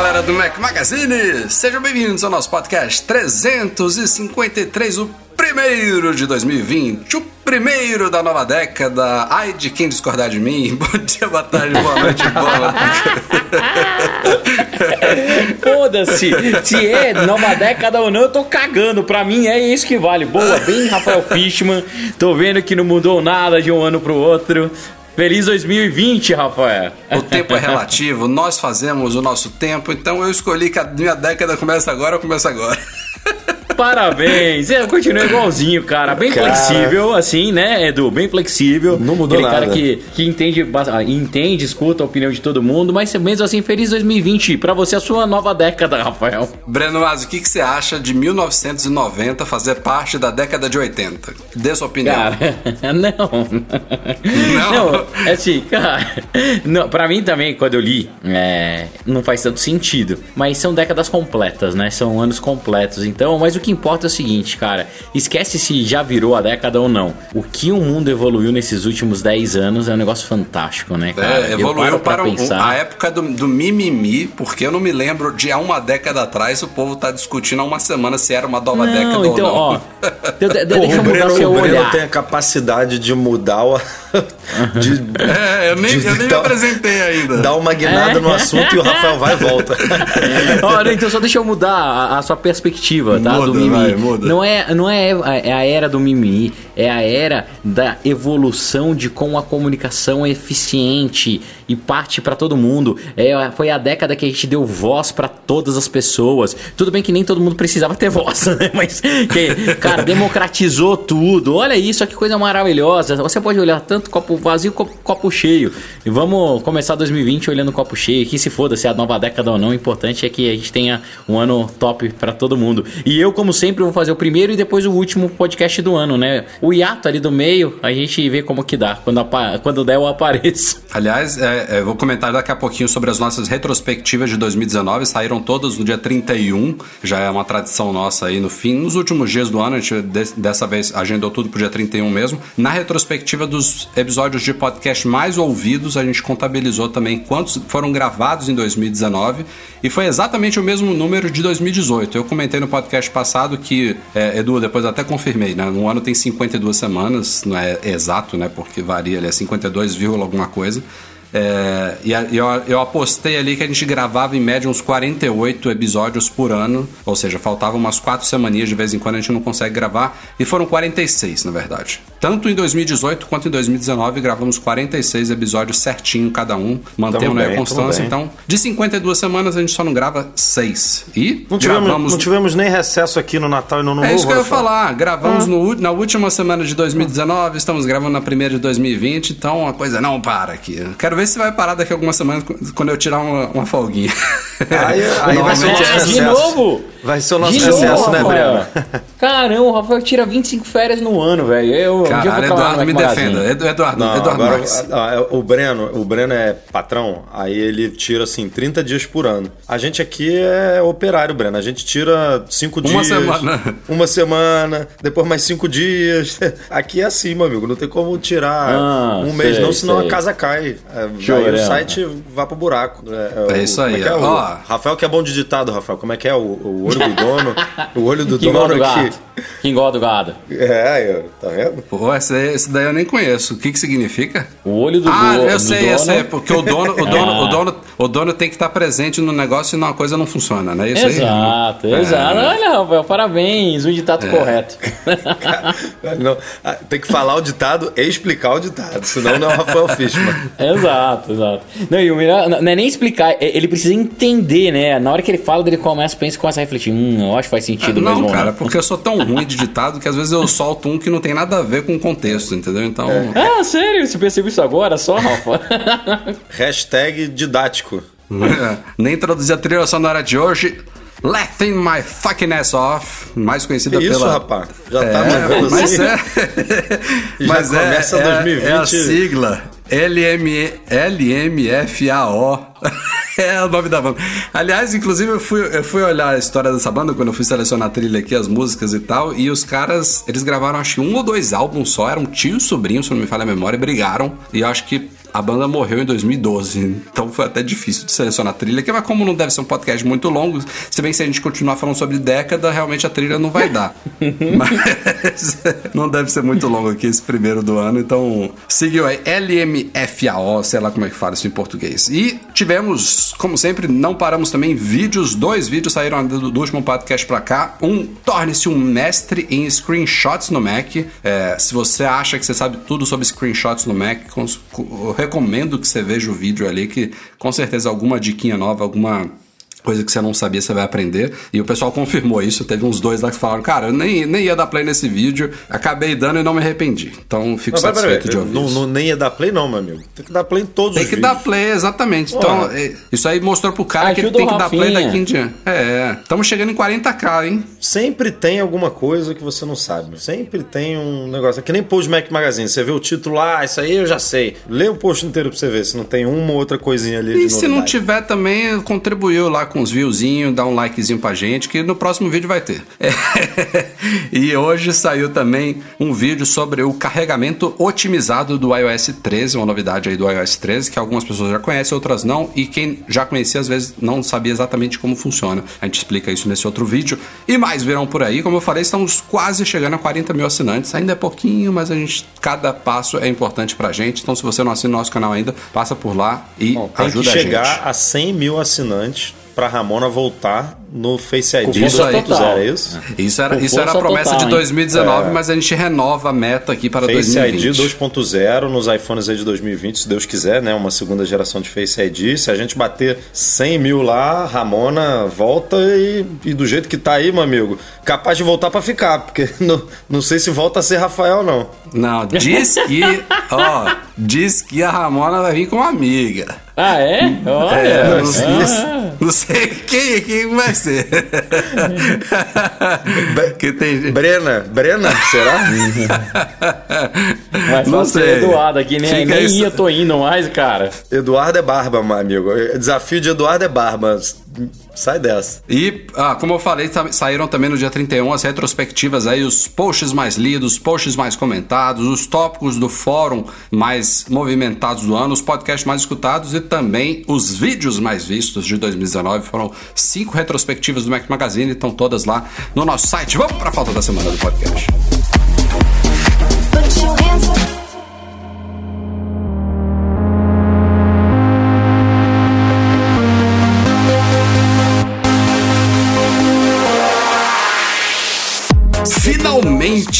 Galera do Mac Magazine! Sejam bem-vindos ao nosso podcast 353, o primeiro de 2020, o primeiro da nova década. Ai de quem discordar de mim. Bom dia, boa tarde, boa noite, boa. Foda-se, se é nova década ou não, eu tô cagando. Pra mim é isso que vale. Boa, bem Rafael Fishman. Tô vendo que não mudou nada de um ano pro outro. Feliz 2020, Rafael. O tempo é relativo, nós fazemos o nosso tempo, então eu escolhi que a minha década começa agora, eu começo agora. Parabéns! Eu continuo igualzinho, cara. Bem Cara. flexível, assim, né, Edu? Bem flexível. Não mudou Aquele cara nada. que, que entende, ah, entende, escuta a opinião de todo mundo, mas mesmo assim, feliz 2020 pra você, a sua nova década, Rafael. Breno Mas, o que, que você acha de 1990 fazer parte da década de 80? Dê sua opinião. Cara, não. Não? Não, é assim, cara. Não, pra mim também, quando eu li, é, não faz tanto sentido. Mas são décadas completas, né? São anos completos. Então, mas o que importa é o seguinte, cara. Esquece se já virou a década ou não. O que o mundo evoluiu nesses últimos 10 anos é um negócio fantástico, né, cara? É, Eu evoluiu para um- pensar. a época do, do mimimi, porque eu não me lembro de há uma década atrás o povo tá discutindo há uma semana se era uma nova década Não, ou então, não. ó. de- de- Pô, deixa eu o mudar Breno, seu o Breno olhar. tem a capacidade de mudar o. de, É, eu nem, de eu nem me dar- apresentei ainda. dar uma guinada É? no assunto e o Rafael vai e volta. Olha, então só deixa eu mudar a, a sua perspectiva, tá? Muda, do mimimi. vai, muda. Não é, não é a, é a era do mimimi, é a era da evolução de como a comunicação é eficiente e parte pra todo mundo. É, foi a década que a gente deu voz pra todas as pessoas. Tudo bem que nem todo mundo precisava ter voz, né? Mas que, cara, democratizou tudo. Olha isso, que coisa maravilhosa. Você pode olhar tanto copo vazio como copo cheio. E vamos começar 2020 olhando copo cheio. Que se foda se é a nova década ou não. O importante é que a gente tenha um ano top pra todo mundo. E eu, como sempre, vou fazer o primeiro e depois o último podcast do ano, né? O hiato ali do meio, a gente vê como que dá. Quando, quando der, eu apareço. Aliás, é, é, vou comentar daqui a pouquinho sobre as nossas retrospectivas de 2019. Saíram todas no dia 31, já é uma tradição nossa aí no fim. Nos últimos dias do ano, a gente de- dessa vez agendou tudo pro dia 31 mesmo. Na retrospectiva dos episódios de podcast mais ouvidos, a gente contabilizou também quantos foram gravados em 2019 e foi exatamente o mesmo número de 2018. Eu comentei no podcast passado que, é, Edu, depois até confirmei, né? Um ano tem 52 semanas, não é exato, né? Porque varia, ele é 52, vírgula alguma coisa. É, e e eu, eu apostei ali que a gente gravava em média uns 48 episódios por ano, ou seja, faltavam umas 4 semaninhas de vez em quando a gente não consegue gravar, e foram 46 na verdade. Tanto em 2018 quanto em 2019 gravamos 46 episódios certinho cada um, mantendo né, bem, a constância. Então, de 52 semanas a gente só não grava 6. E Não tivemos, gravamos. não tivemos nem recesso aqui no Natal e no Ano É Novo. isso que eu ia falar. Gravamos no u- na última semana de 2019, estamos gravando na primeira de 2020, então a coisa não para aqui. Quero ver se vai parar daqui a algumas semanas quando eu tirar uma, uma folguinha. Aí, aí vai ser o nosso É, de recesso. novo? Vai ser o nosso De recesso, novo, né, Breno? Caramba, o Rafael tira 25 férias no ano, velho. Eu, um dia eu vou Caralho, Eduardo, me defenda. Edu- Eduardo, Não, Eduardo agora ah, é, o Breno, o Breno é patrão, aí ele tira assim 30 dias por ano. A gente aqui é operário, Breno. A gente tira 5 dias. Uma semana. Uma semana, depois mais 5 dias. Aqui é assim, meu amigo. Não tem como tirar Ah, um mês, sei, não, senão sei. a casa cai. É, aí o site vai pro buraco. É, É o- isso aí, é que é o- ó. Rafael que é bom de ditado, Rafael. Como é que é o, o olho do dono? O olho do Que dono do que. gato. Quem gosta do gado? É, tá vendo? Pô, esse, esse daí eu nem conheço. O que que significa? O olho do ah, do- eu do sei, eu sei. Porque o dono, o dono, Ah. o dono, o dono tem que estar presente no negócio e uma coisa não funciona, né? Isso aí? Exato, É. exato. Olha, Rafael, parabéns, um ditado correto. Não, ah, tem que falar o ditado e explicar o ditado, senão não é o Rafael Fishman. exato, exato. Não, e o melhor não não é nem explicar, é- ele precisa entender, né? Na hora que ele fala, ele começa, pensa e começa a refletir. Hum, eu acho que faz sentido Não, mesmo. cara, né? porque eu sou tão ruim de ditado que às vezes eu solto um que não tem nada a ver com o contexto, entendeu? Então. Ah, sério? Você percebeu isso agora só, Rafa? Hashtag didático. É, Nem introduzi a trilha sonora de hoje. Laughing My Fucking Ass Off, mais conhecida Que isso, pela. rapaz? Já tá É, mandando mas assim? é. Já mas é, começa é, 2020. é a sigla. LM, LMFAO. É o nome da banda. Aliás, inclusive, eu fui, eu fui olhar a história dessa banda quando eu fui selecionar a trilha aqui, as músicas e tal. E os caras, eles gravaram acho que um ou dois álbuns só. Eram tio e sobrinho, se não me falha a memória, e brigaram. E acho que a banda morreu em 2012, então foi até difícil de selecionar a trilha, que mas como não deve ser um podcast muito longo, se bem que se a gente continuar falando sobre década, realmente a trilha não vai dar. mas não deve ser muito longo aqui esse primeiro do ano, então seguiu aí LMFAO, sei lá como é que fala isso em português. E tivemos, como sempre, não paramos também vídeos, dois vídeos saíram do, do último podcast pra cá. Um, torne-se um mestre em screenshots no Mac. É, se você acha que você sabe tudo sobre screenshots no Mac, cons- recomendo que você veja o vídeo ali, que com certeza alguma diquinha nova, alguma coisa que você não sabia, você vai aprender. E o pessoal confirmou isso. Teve uns dois lá que falaram, cara, eu nem, nem ia dar play nesse vídeo, acabei dando e não me arrependi. Então fico Não, pera, satisfeito pera, de ouvir não, não- nem ia dar play, não, meu amigo. Tem que dar play em todos Tem os que vídeos. dar play, exatamente. Então, é, isso aí mostrou pro cara que ele Ajuda tem o que dar play daqui em diante. É, estamos chegando em 40k, hein? Sempre tem alguma coisa que você não sabe. Sempre tem um negócio. É que nem Post Mac Magazine. Você vê o título lá, ah, isso aí eu já sei. Lê o post inteiro pra você ver se não tem uma ou outra coisinha ali E de se não tiver também, contribuiu lá com os viewzinhos, dá um likezinho pra gente, que no próximo vídeo vai ter. e hoje saiu também um vídeo sobre o carregamento otimizado do iOS 13, uma novidade aí do iOS 13, que algumas pessoas já conhecem, outras não, e quem já conhecia às vezes não sabia exatamente como funciona. A gente explica isso nesse outro vídeo. E mais virão por aí, como eu falei, estamos quase chegando a 40 mil assinantes, ainda é pouquinho, mas a gente, cada passo é importante pra gente, então se você não assina o nosso canal ainda, passa por lá e Bom, tem ajuda que a chegar gente. a 100 mil assinantes pra Ramona voltar no Face ID Com força 2.0, total. é isso? Isso era, Com isso era a promessa total, de hein? 2019, É. mas a gente renova a meta aqui para Face 2020. ID 2.0 nos iPhones aí de 2020, se Deus quiser, né? Uma segunda geração de Face ID. Se a gente bater 100 mil lá, Ramona volta e, e do jeito que tá aí, meu amigo, capaz de voltar pra ficar, porque não, não sei se volta a ser Rafael, não. Não, diz que, ó, diz que a Ramona vai vir com uma amiga. Ah, é? Olha. É, não, ah. não- não sei quem, quem vai ser. que tem Brena, Brena, será? Mas Não sei. Eduardo aqui, né? Fica Nem isso- ia, tô indo mais, cara. Eduardo é barba, meu amigo. Desafio de Eduardo é barba. Sai dessa. E, ah, como eu falei, sa- saíram também no dia 31 as retrospectivas aí, os posts mais lidos, os posts mais comentados, os tópicos do fórum mais movimentados do ano, os podcasts mais escutados e também os vídeos mais vistos de 2019. Foram cinco retrospectivas do Mac Magazine, estão todas lá no nosso site. Vamos para a falta da semana do podcast.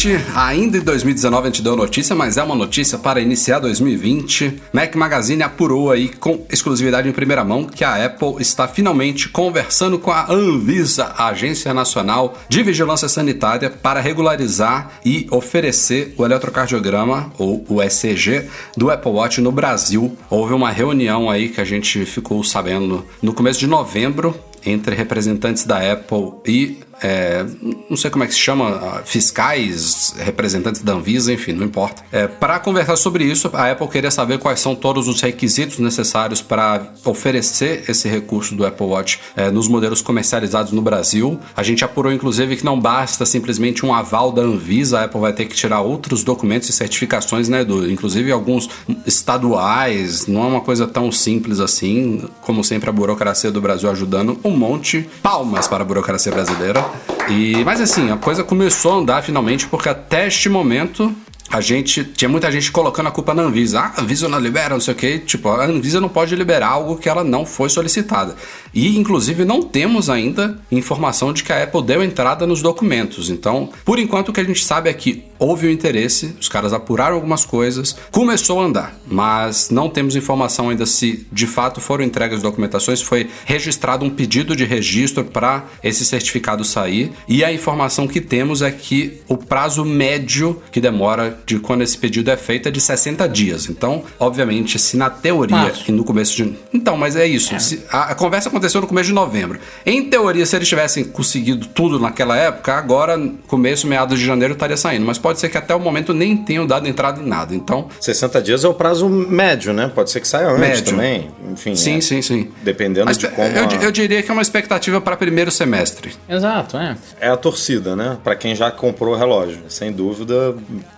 Finalmente, ainda em 2019 a gente deu notícia, mas é uma notícia para iniciar 2020. Mac Magazine apurou aí com exclusividade em primeira mão que a Apple está finalmente conversando com a Anvisa, a Agência Nacional de Vigilância Sanitária, para regularizar e oferecer o eletrocardiograma, ou o ECG, do Apple Watch no Brasil. Houve uma reunião aí que a gente ficou sabendo no começo de novembro entre representantes da Apple e é, não sei como é que se chama, ah, fiscais, representantes da Anvisa, enfim, não importa. É, para conversar sobre isso, a Apple queria saber quais são todos os requisitos necessários para oferecer esse recurso do Apple Watch é, nos modelos comercializados no Brasil. A gente apurou, inclusive, que não basta simplesmente um aval da Anvisa, a Apple vai ter que tirar outros documentos e certificações, né, Edu? Inclusive alguns estaduais, não é uma coisa tão simples assim, como sempre a burocracia do Brasil ajudando um monte. Palmas para a burocracia brasileira. E, mas assim, a coisa começou a andar finalmente, porque até este momento a gente tinha muita gente colocando a culpa na Anvisa. Ah, a Anvisa não libera, não sei o que. Tipo, a Anvisa não pode liberar algo que ela não foi solicitada. E, inclusive, não temos ainda informação de que a Apple deu entrada nos documentos. Então, por enquanto, o que a gente sabe é que houve o interesse, os caras apuraram algumas coisas, começou a andar, mas não temos informação ainda se de fato foram entregues documentações, foi registrado um pedido de registro para esse certificado sair. E a informação que temos é que o prazo médio que demora de quando esse pedido é feito é de 60 dias. Então, obviamente, se na teoria Março. que no começo de. Então, mas é isso. Se- a, a conversa aconteceu no começo de novembro. Em teoria, se eles tivessem conseguido tudo naquela época, agora, começo, meados de janeiro, estaria saindo. Mas pode ser que até o momento nem tenham dado entrada em nada. Então, 60 dias é o prazo médio, né? Pode ser que saia antes Médio. também. Enfim, sim, é, sim, sim. Dependendo Mas de como. eu, a- eu diria que é uma expectativa para primeiro semestre. Exato, é. É a torcida, né? Pra quem já comprou o relógio. Sem dúvida,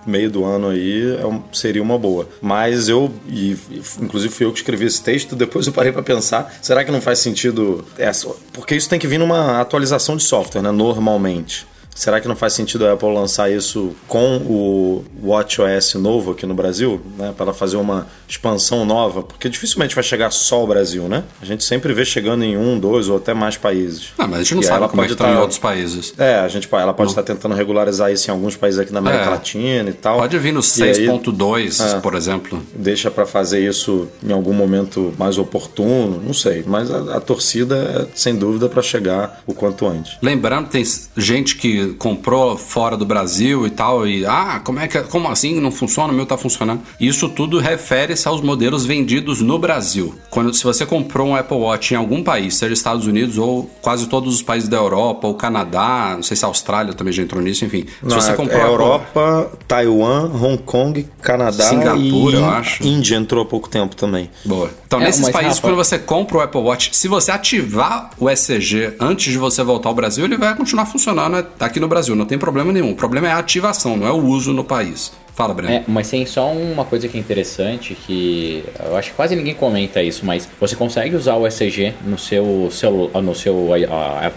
meio do ano aí é seria uma boa. Mas eu, e inclusive fui eu que escrevi esse texto, depois eu parei pra pensar, será que não faz sentido essa? Porque isso tem que vir numa atualização de software, né? Normalmente. Será que não faz sentido a Apple lançar isso com o WatchOS novo aqui no Brasil, né? Para ela fazer uma expansão nova? Porque dificilmente vai chegar só ao Brasil, né? A gente sempre vê chegando em um, dois ou até mais países. Ah, mas a gente não E sabe ela como é que pode estão em tá- outros países. é, a gente, ela pode estar tentando regularizar isso em alguns países aqui na América É. Latina e tal. Pode vir no E aí 6.2, É. por exemplo. Deixa pra fazer isso em algum momento mais oportuno, não sei. Mas a, a torcida é, sem dúvida, pra chegar o quanto antes. Lembrando, tem gente que comprou fora do Brasil e tal, e ah, como é que é- como assim não funciona? O meu tá funcionando. Isso tudo refere-se aos modelos vendidos no Brasil. Quando se você comprou um Apple Watch em algum país, seja Estados Unidos ou quase todos os países da Europa, ou Canadá, não sei se a Austrália também já entrou nisso, enfim. Não, se você é, comprou é Apple- Europa, Taiwan, Hong Kong, Canadá Singapura, e eu acho. Índia entrou há pouco tempo também. Boa. Então, É, nesses países, Rafa- quando você compra o Apple Watch, se você ativar o ECG antes de você voltar ao Brasil, ele vai continuar funcionando aqui no Brasil, não tem problema nenhum. O problema é a ativação, não é o uso no país. Fala, Breno. É, mas tem só uma coisa que é interessante que eu acho que quase ninguém comenta isso, mas você consegue usar o ECG no seu celular, no seu ah,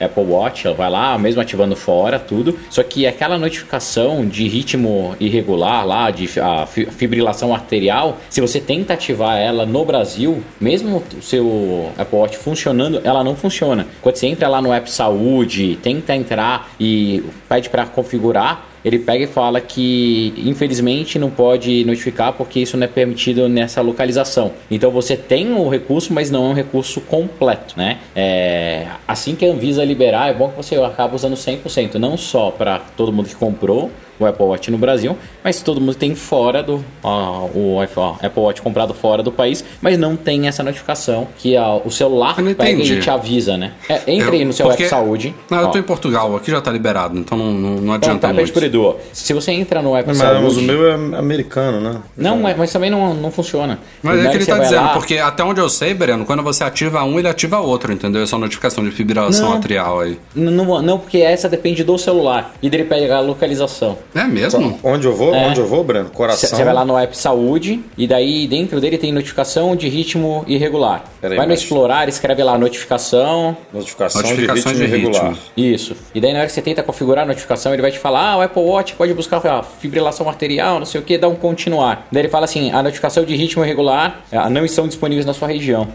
Apple Watch, ela vai lá, mesmo ativando fora, tudo. Só que aquela notificação de ritmo irregular lá, de a fi- fibrilação arterial, se você tenta ativar ela no Brasil, mesmo o seu Apple Watch funcionando, ela não funciona. Quando você entra lá no App Saúde, tenta entrar e pede para configurar, ele pega e fala que infelizmente não pode notificar porque isso não é permitido nessa localização. Então você tem o recurso, mas não é um recurso completo, né? É, assim que a Anvisa liberar, é bom que você acaba usando 100%, não só para todo mundo que comprou o Apple Watch no Brasil, mas todo mundo tem fora do ó, o Apple Watch comprado fora do país, mas não tem essa notificação que ó, o celular Eu pega e te avisa, né? É, entre aí Eu- no seu porque- App Saúde. Não, eu ó. tô em Portugal, aqui já tá liberado, então não, não, não Então, adianta tá, pede muito. por Edu. Se você entra no App Mas, Saúde... mas o meu é americano, né? Não, mas, mas também não, não funciona. Mas é Primeiro que ele tá dizendo, lá- porque até onde eu sei, Breno, quando você ativa um, ele ativa outro, entendeu? Essa notificação de fibrilação Não. arterial aí. Não, não, porque essa depende do celular. E dele pega a localização. É mesmo? Onde eu vou? É. Onde eu vou, Breno? Coração. Você vai lá no app Saúde e daí dentro dele tem notificação de ritmo irregular. Peraí, vai no mas- explorar, escreve lá notificação. Notificação Notificações de de ritmo irregular. ritmo. Isso. E daí na hora que você tenta configurar a notificação, ele vai te falar: ah, o Apple Watch pode buscar a fibrilação arterial, não sei o que, dá um continuar. Daí ele fala assim: a notificação de ritmo irregular ah, não estão disponíveis na sua região.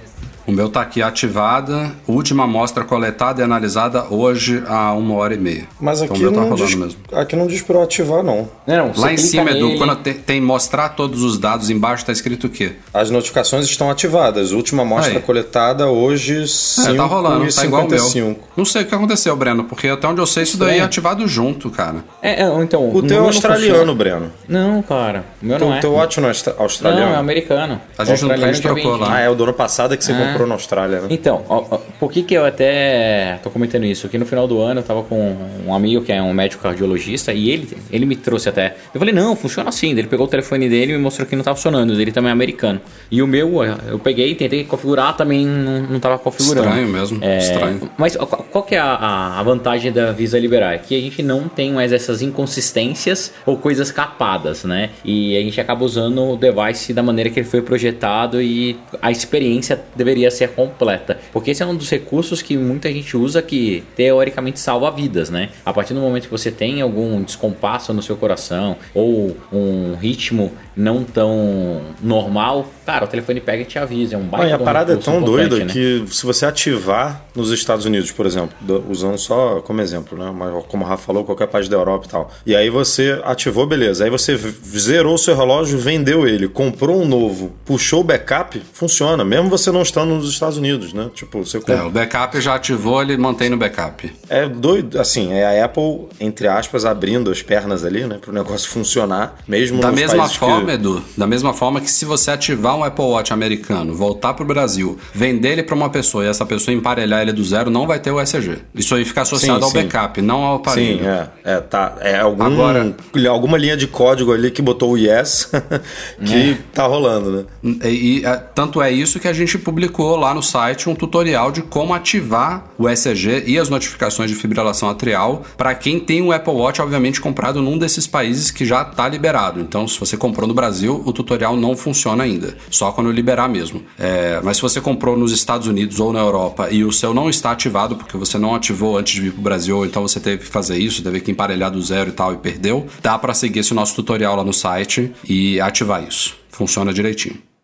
O meu tá aqui ativada, última amostra coletada e analisada hoje a uma hora e meia. Mas então, aqui, o meu tá não rolando diz, mesmo. aqui não diz pra eu ativar, não. Não, não, Lá em cima, Edu, nele- quando te- tem mostrar todos os dados, embaixo tá escrito o quê? As notificações estão ativadas. Última amostra Aí. coletada hoje, 5 É, tá rolando, e tá igual o meu. 55. Não sei o que aconteceu, Breno, porque até onde eu sei isso daí é ativado junto, cara. É, é, então. O teu é não australiano. Breno. Não, cara. O meu Teu, não é. teu watch não é austra- australiano? Não, é americano. A gente não- trocou lá. Ah, é o do ano passado que você Ah. comprou na Austrália, né? Então, ó, ó, por que que eu até tô comentando isso? Que no final do ano eu tava com um amigo que é um médico cardiologista e ele, ele me trouxe até. Eu falei, não, funciona assim. Ele pegou o telefone dele e me mostrou que não tá funcionando. Ele também é americano. E o meu, eu peguei, tentei configurar, também não, não tava configurando. Estranho mesmo, É, estranho. Mas qual, qual que é a, a vantagem da Visa liberar? É que a gente não tem mais essas inconsistências ou coisas capadas, né? E a gente acaba usando o device da maneira que ele foi projetado e a experiência deveria ia ser completa. Porque esse é um dos recursos que muita gente usa que teoricamente salva vidas, né? A partir do momento que você tem algum descompasso no seu coração ou um ritmo não tão normal, cara, o telefone pega e te avisa. É um baita e a parada é tão doida né? que se você ativar nos Estados Unidos, por exemplo, do- usando só como exemplo, né? Mas como o Rafa falou, qualquer país da Europa e tal. E aí você ativou, beleza. Aí você zerou o seu relógio, vendeu ele, comprou um novo, puxou o backup, funciona, mesmo você não estando nos Estados Unidos, né? Tipo, você É, compra. o backup já ativou, ele mantém no backup. É doido, assim, é a Apple, entre aspas, abrindo as pernas ali, né? Pro negócio funcionar, mesmo Da mesma forma, que... Edu, da mesma forma que se você ativar um Apple Watch americano, voltar pro Brasil, vender ele pra uma pessoa e essa pessoa emparelhar ele do zero, não vai ter o ECG. Isso aí fica associado Sim, ao sim. backup, não ao aparelho. Sim, é, é, tá. É algum, Agora- alguma linha de código ali que botou o yes que É. tá rolando, né? E, e, é, tanto é isso que a gente publicou lá no site um tutorial de como ativar o ECG e as notificações de fibrilação atrial para quem tem um Apple Watch, obviamente, comprado num desses países que já está liberado. Então, se você comprou no Brasil, o tutorial não funciona ainda, só quando liberar mesmo. É, mas se você comprou nos Estados Unidos ou na Europa e o seu não está ativado porque você não ativou antes de vir para o Brasil, ou então você teve que fazer isso, teve que emparelhar do zero e tal e perdeu, dá para seguir esse nosso tutorial lá no site e ativar isso. Funciona direitinho.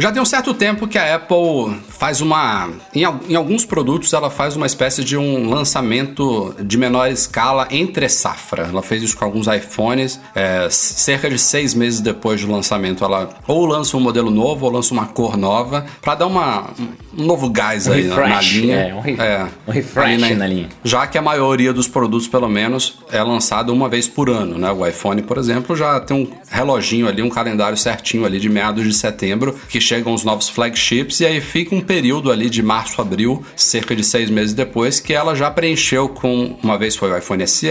Já tem um certo tempo que a Apple faz uma. Em, em alguns produtos, ela faz uma espécie de um lançamento de menor escala entre safra. Ela fez isso com alguns iPhones. é, cerca de seis meses depois do lançamento, ela ou lança um modelo novo ou lança uma cor nova para dar uma, um novo gás Um aí na- na, linha. é, um re- um refresh ali na linha. Já que a maioria dos produtos, pelo menos, é lançado uma vez por ano, né? O iPhone, por exemplo, já tem um reloginho ali, um calendário certinho ali de meados de setembro, que chegam os novos flagships e aí fica um período ali de março, abril, cerca de seis meses depois, que ela já preencheu com uma vez foi o iPhone SE,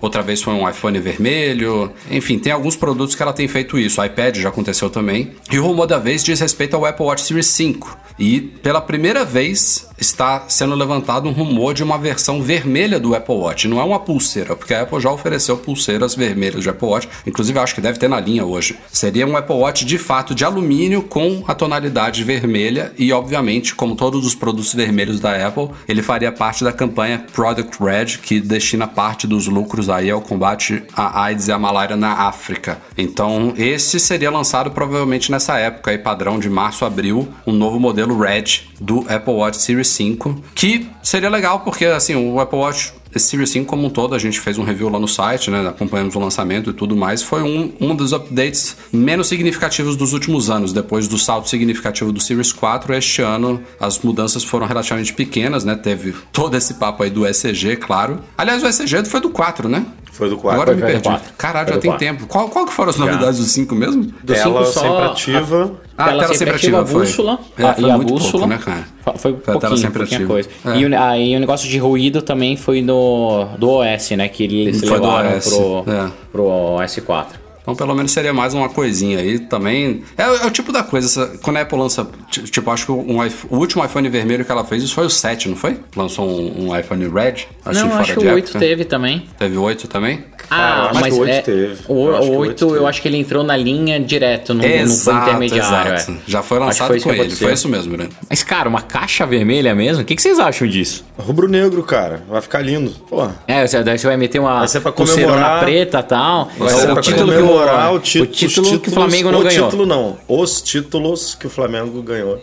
outra vez foi um iPhone vermelho, enfim, tem alguns produtos que ela tem feito isso. O iPad já aconteceu também. E o rumor da vez diz respeito ao Apple Watch Series 5. E pela primeira vez está sendo levantado um rumor de uma versão vermelha do Apple Watch. Não é uma pulseira, porque a Apple já ofereceu pulseiras vermelhas de Apple Watch. Inclusive, acho que deve ter na linha hoje. Seria um Apple Watch de fato de alumínio com a tonalidade vermelha. E, obviamente, como todos os produtos vermelhos da Apple, ele faria parte da campanha Product Red, que destina parte dos lucros aí ao combate à AIDS e à malária na África. Então, esse seria lançado provavelmente nessa época aí, padrão de março, abril, um novo modelo Red do Apple Watch Series 5, que seria legal porque assim, o Apple Watch Series 5 como um todo, a gente fez um review lá no site, né, acompanhamos o lançamento e tudo mais, foi um, um dos updates menos significativos dos últimos anos, depois do salto significativo do Series 4, este ano as mudanças foram relativamente pequenas, né, teve todo esse papo aí do ECG, claro. Aliás, o ECG foi do 4, né? Foi do 4. Agora eu me Foi perdi. 4. Caralho, Foi já tem 4. tempo. Qual, qual que foram as novidades do 5 mesmo? Do Ela cinco só sempre a- ativa. Ah, tela sempre ativa, a bússola É, a- foi e a muito bússola. pouco, né, Fa- Foi Foi a tela pouquinho, sempre pouquinha ativa. coisa. É. E, o, aí o negócio de ruído também foi no, do OS, né? Que eles Foi levaram OS, pro, é. pro S4. Então, pelo menos seria mais uma coisinha aí também. É, é o tipo da coisa, essa- quando a Apple lança. ti- Tipo, acho que um o último iPhone vermelho que ela fez, isso foi o 7, não foi? Lançou um, um iPhone Red? Assim, Não, fora acho que o 8 época. teve também. Teve o 8 também? Acho mas que o 8 é, teve. O, Eu acho que o o 8 8 eu acho que ele entrou na linha direto, não, não foi Exato, intermediário. exato. é. Já foi lançado foi isso com ele. aconteceu. Foi isso mesmo, né? Mas, cara, uma caixa vermelha mesmo? O que, que vocês acham disso? Rubro-negro, cara. Vai ficar lindo. Porra. É, você, daí você vai meter uma Vai ser pra pulseirona comemorar- preta e tal. Vai ser o pra comemorar o, o, título, o título que o Flamengo não o ganhou. título não. Os títulos que o Flamengo ganhou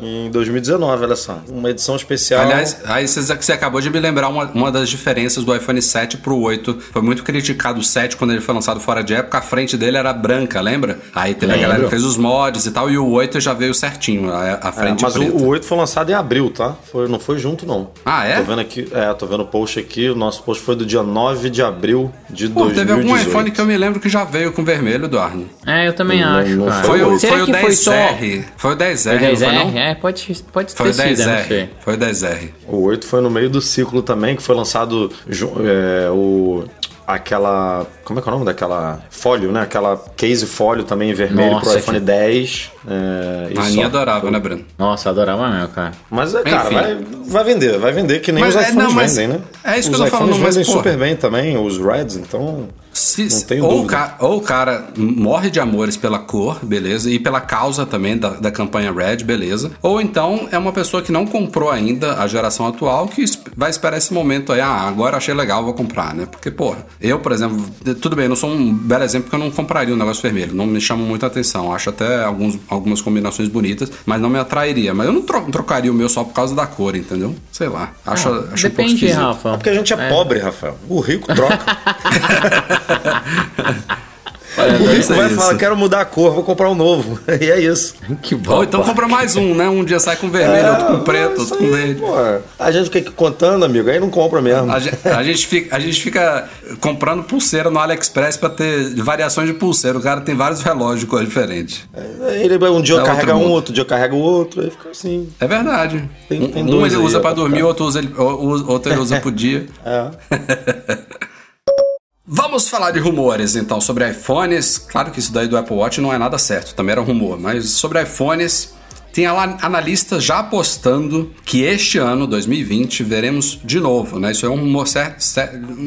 em 2019, olha só. Uma edição especial. Aliás, aí você, acabou de me lembrar uma, uma das diferenças do iPhone 7 pro 8. Foi muito criticado o 7 quando ele foi lançado fora de época. A frente dele era branca, lembra? Aí teve a galera que fez os mods e tal. E o 8 já veio certinho, a, a É, frente mas o, preta. o 8 foi lançado em abril, tá? Foi, não foi junto, não. Ah, é? Tô vendo aqui, é, tô vendo o post aqui. O nosso post foi do dia 9 de abril de Pô, 2018. teve algum iPhone que eu me lembro que já veio com vermelho, Eduardo. É, eu também Não- acho, não cara. Foi o, foi o que foi só... 10R. Foi o 10R, Foi foi 10R? não? É, pode, pode Foi ter sido, eu não 10R. sei. Foi o 10R. O 8 foi no meio do ciclo também, que foi lançado é, o aquela como é que é o nome daquela fólio, né? Aquela case fólio também em vermelho Nossa, pro iPhone que- 10. É, A só. Aninha adorava, né, Bruno? Nossa, adorava mesmo, cara. Mas, é, cara, Enfim. vai, vai vender, vai vender que nem Mas os é, iPhones não, mas vendem, né? é isso que os eu tô falando, mas, vendem pô. super bem também, os Reds, então... Se- Não tenho ou, o dúvida. ca- ou o cara morre de amores pela cor, beleza, e pela causa também da, da campanha Red, beleza. Ou então é uma pessoa que não comprou ainda a geração atual que vai esperar esse momento aí, ah, agora achei legal, vou comprar, né? Porque, porra, eu, por exemplo, tudo bem, eu não sou um belo exemplo porque eu não compraria um negócio vermelho, não me chama muita atenção. Acho até alguns, algumas combinações bonitas, mas não me atrairia. Mas eu não tro- trocaria o meu só por causa da cor, entendeu? Sei lá. Acho, acho um pouco Depende, esquisito. Rafa. É porque a gente é, pobre, Rafael. O rico troca. É, o rico ser vai falar, quero mudar a cor, vou comprar um novo. E é isso. Que bom. Ou então compra mais um, né? Um dia sai com vermelho, outro com preto, Isso outro com verde. pô. A gente fica contando, amigo, aí não compra mesmo. A gente, a gente fica, a gente fica comprando pulseira no AliExpress pra ter variações de pulseira. O cara tem vários relógios de cor diferente. Ele, um dia É outro carrega um, outro dia carrega o outro, aí fica assim. É verdade. Tem- um tem um dois ele usa pra dormir, outro, usa outro ele usa pro dia. É. Vamos falar de rumores, então, sobre iPhones. Claro que isso daí do Apple Watch não é nada certo, também era um rumor. Mas sobre iPhones, tem analistas já apostando que este ano, 2020, veremos de novo, né? Isso é um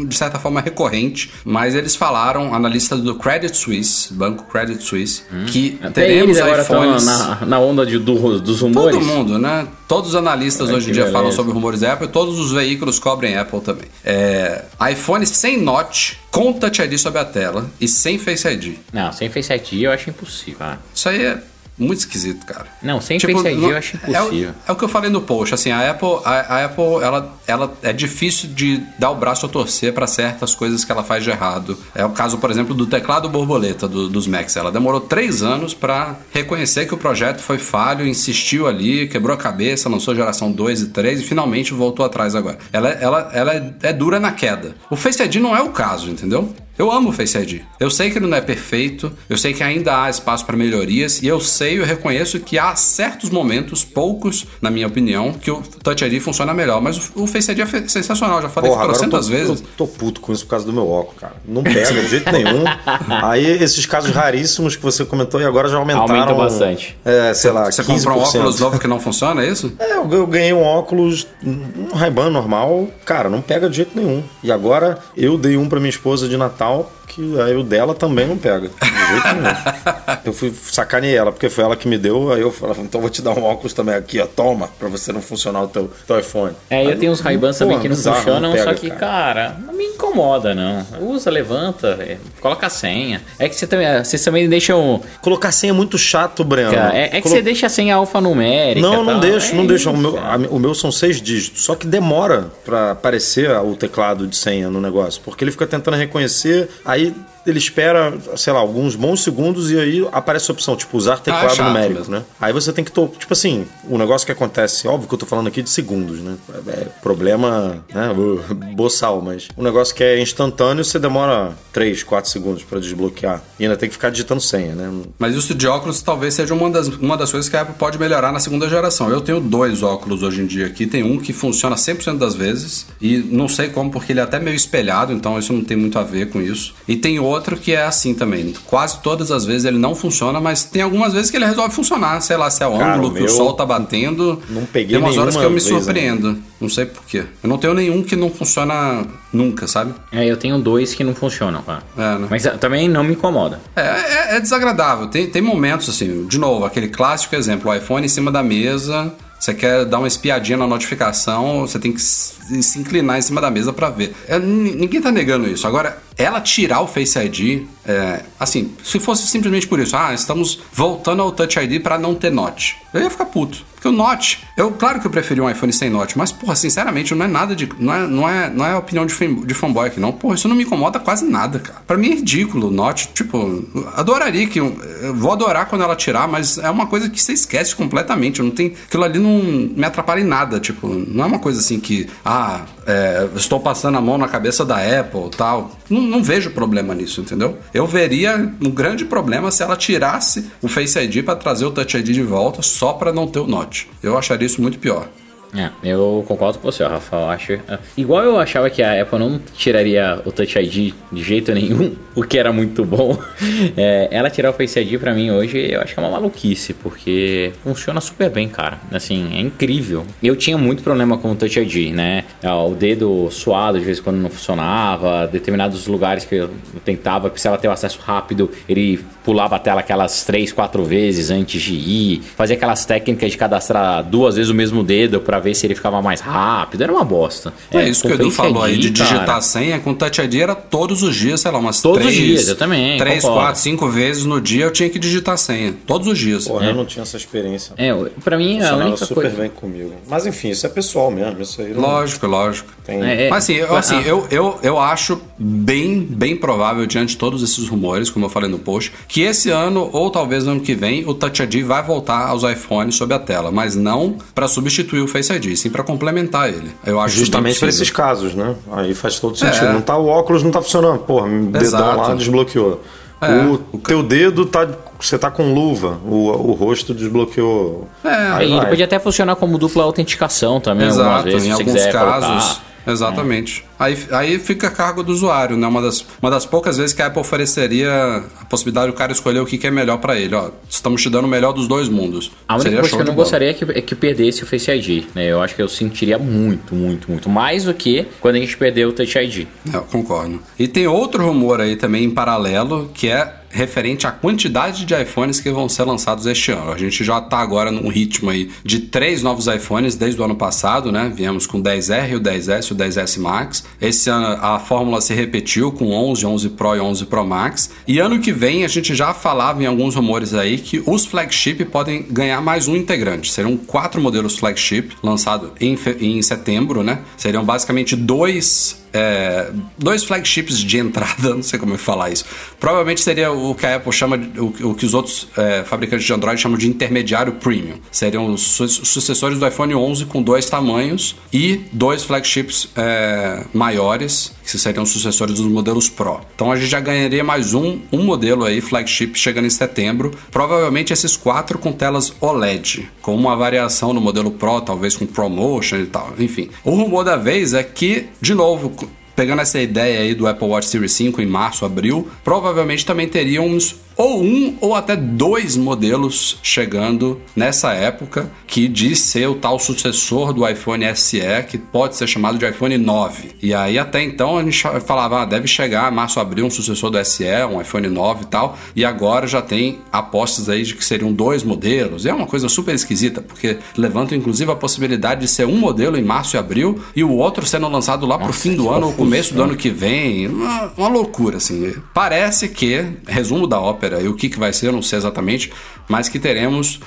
de certa forma recorrente, mas eles falaram, analistas do Credit Suisse, Banco Credit Suisse, que Hum. Até teremos eles agora estão iPhones... na, na onda de, do- dos rumores. Todo mundo, né? Todos os analistas Ai, hoje em que dia beleza. falam sobre rumores Apple, todos os veículos cobrem Apple também. É, iPhone sem notch, com Touch ID sobre a tela e sem Face ID. Não, sem Face ID eu acho impossível. Ah. Isso aí é muito esquisito, cara. Não, sem Face ID não- eu acho é impossível. É, o que eu falei no post, assim, a Apple, a, a Apple, ela, ela é difícil de dar o braço a torcer para certas coisas que ela faz de errado. É o caso, por exemplo, do teclado borboleta do- dos Macs. Ela demorou três anos para reconhecer que o projeto foi falho, insistiu ali, quebrou a cabeça, lançou geração 2 e 3 e finalmente voltou atrás agora. Ela, ela, ela é, é dura na queda. O Face ID não é o caso, entendeu? Eu amo o Face ID. Eu sei que ele não é perfeito, eu sei que ainda há espaço para melhorias e eu sei, eu reconheço que há certos momentos, poucos, na minha opinião, que o Touch ID funciona melhor. Mas o, o Face ID é sensacional, já falei Porra, agora eu tô, vezes. eu tô puto com isso por causa do meu óculos, cara. Não pega de jeito nenhum. Aí esses casos raríssimos que você comentou e agora já aumentaram. Aumentou bastante. É, sei lá, Você 15%. comprou um óculos novo que não funciona, é isso? É, eu eu ganhei um óculos, um Ray-Ban normal, cara, não pega de jeito nenhum. E agora eu dei um pra minha esposa de Natal, que aí o dela também não pega. De jeito nenhum. Eu fui sacaneei ela, porque foi ela que me deu, aí eu falei, então vou te dar um óculos também aqui, ó, toma, pra você não funcionar o teu, teu iPhone. É, Aí eu tenho uns Ray-Bans também que não bizarro, funcionam, pega, só que, cara. não me incomoda, não. Usa, levanta, é, coloca a senha. É que você também, vocês também deixam. Colocar senha é muito chato, Breno. Cara, é, é que Colo- você deixa a senha alfanumérica. Não, não deixo, É não deixo. O meu, cara. a o meu são seis dígitos, só que demora pra aparecer o teclado de senha no negócio, porque ele fica tentando reconhecer, aí ele espera, sei lá, alguns bons segundos e aí aparece a opção, tipo, usar teclado Ah, é numérico, mesmo. né? Aí você tem que, to- tipo assim, o negócio que acontece, óbvio que eu tô falando aqui de segundos, né? É problema, né, boçal, mas o negócio que é instantâneo, você demora 3, 4 segundos pra desbloquear e ainda tem que ficar digitando senha, né? Mas isso de óculos talvez seja uma das, uma das coisas que a Apple pode melhorar na segunda geração. Eu tenho dois óculos hoje em dia aqui. Tem um que funciona 100% das vezes e não sei como, porque ele é até meio espelhado, então isso não tem muito a ver com isso. E tem outro que é assim também. Quase todas as vezes ele não funciona, mas tem algumas vezes que ele resolve funcionar. Sei lá, se é o Cara, ângulo o que meu o sol tá batendo. não peguei Tem umas horas que eu me vez ainda. surpreendo. Não sei porquê. Eu não tenho nenhum que não funciona nunca, sabe? É, eu tenho dois que não funcionam, cara. É, né? Mas ah, também não me incomoda. É, é- é desagradável. Tem, tem momentos assim, de novo, aquele clássico exemplo, o iPhone em cima da mesa, você quer dar uma espiadinha na notificação, você tem que se inclinar em cima da mesa pra ver. É, ninguém tá negando isso. Agora, ela tirar o Face ID, é, assim, se fosse simplesmente por isso, ah, estamos voltando ao Touch ID pra não ter Note, eu ia ficar puto. Porque o Note, eu, claro que eu preferi um iPhone sem Note, mas, porra, sinceramente, não é nada de. Não é, não é, não é opinião de, fan- de fanboy aqui, não. Porra, isso não me incomoda quase nada, cara. Pra mim é ridículo o Note. Tipo, adoraria que. Eu eu vou adorar quando ela tirar, mas é uma coisa que você esquece completamente. Não tem. Aquilo ali não me atrapalha em nada. Tipo, não é uma coisa assim que. Ah, é, estou passando a mão na cabeça da Apple tal. Não, não vejo problema nisso, entendeu? Eu veria um grande problema se ela tirasse o Face ID pra trazer o Touch ID de volta só pra não ter o Note. Eu acharia isso muito pior. É, eu concordo com você, Rafa. Eu acho. é, Igual eu achava que a Apple não tiraria o Touch ID de jeito nenhum, o que era muito bom. é, ela tirar o Face ID pra mim hoje, eu acho que é uma maluquice, porque funciona super bem, cara. Assim, é incrível. Eu tinha muito problema com o Touch ID, né? Ah, O dedo suado de vez em quando não funcionava, determinados lugares que eu tentava, precisava ter o acesso rápido, ele pulava a tela aquelas três, quatro vezes antes de ir, fazia aquelas técnicas de cadastrar duas vezes o mesmo dedo pra ver se ele ficava mais rápido, era uma bosta. É, isso com que o Edu falou aí de digitar cara, a senha com Touch ID era todos os dias, sei lá, umas Todos os três, dias, eu também, três, concordo. quatro, cinco vezes no dia eu tinha que digitar a senha. Todos os dias. Porra, eu não tinha essa experiência. É, pra mim a Funcionava única super coisa. bem comigo. Mas enfim, isso é pessoal mesmo. Isso aí não Lógico, lógico. tem. É, é, Mas assim, eu, assim ah, eu, eu, eu acho bem, bem provável, diante de todos esses rumores, como eu falei no post, que esse ano, ou talvez ano que vem, o Touch ID vai voltar aos iPhones sob a tela, mas não para substituir o Face ID, sim para complementar ele. Eu acho Justamente para esses casos, né? Aí faz todo sentido. É. Não tá, o óculos não tá funcionando. Porra, o dedão lá desbloqueou. É. O teu dedo tá. Você tá com luva, o, o rosto desbloqueou. É, Aí ele vai. podia até funcionar como dupla autenticação também, algumas Exato, vezes, em alguns quiser casos. colocar. Exatamente. Aí, aí fica a cargo do usuário, né? Uma das, uma das poucas vezes que a Apple ofereceria a possibilidade do cara escolher o que, que é melhor para ele. Ó, estamos te dando o melhor dos dois mundos. A única Seria coisa que eu não bola. gostaria é que, é que perdesse o Face ID, né? Eu acho que eu sentiria muito, muito, muito. Mais do que quando a gente perdeu o Touch ID. É, eu concordo. E tem outro rumor aí também em paralelo, que é referente à quantidade de iPhones que vão ser lançados este ano. A gente já está agora num ritmo aí de três novos iPhones desde o ano passado, né? Viemos com o 10R, o 10S e o 10S Max. Esse ano a fórmula se repetiu com 11, 11 Pro e 11 Pro Max. E ano que vem a gente já falava em alguns rumores aí que os flagship podem ganhar mais um integrante. Serão quatro modelos flagship lançados em, em setembro, né? Seriam basicamente dois é, dois flagships de entrada, não sei como falar isso. Provavelmente seria o que a Apple chama, o, o que os outros é, fabricantes de Android chamam de intermediário premium. Seriam os su- sucessores do iPhone 11 com dois tamanhos e dois flagships é, maiores, que seriam sucessores dos modelos Pro. Então a gente já ganharia mais um, um modelo aí, flagship, chegando em setembro. Provavelmente esses quatro com telas OLED, com uma variação no modelo Pro, talvez com ProMotion e tal. Enfim, o rumor da vez é que, de novo, pegando essa ideia aí do Apple Watch Series 5 em março, abril, provavelmente também teríamos ou um ou até dois modelos chegando nessa época que diz ser o tal sucessor do iPhone SE, que pode ser chamado de iPhone 9. E aí até então a gente falava, ah, deve chegar março, abril um sucessor do SE, um iPhone 9 e tal, e agora já tem apostas aí de que seriam dois modelos. E é uma coisa super esquisita, porque levantam inclusive a possibilidade de ser um modelo em março e abril e o outro sendo lançado lá pro fim do ano ou começo do ano que vem. Uma, uma loucura, assim. Parece que, resumo da ópera, e o que, que vai ser, eu não sei exatamente, mas que teremos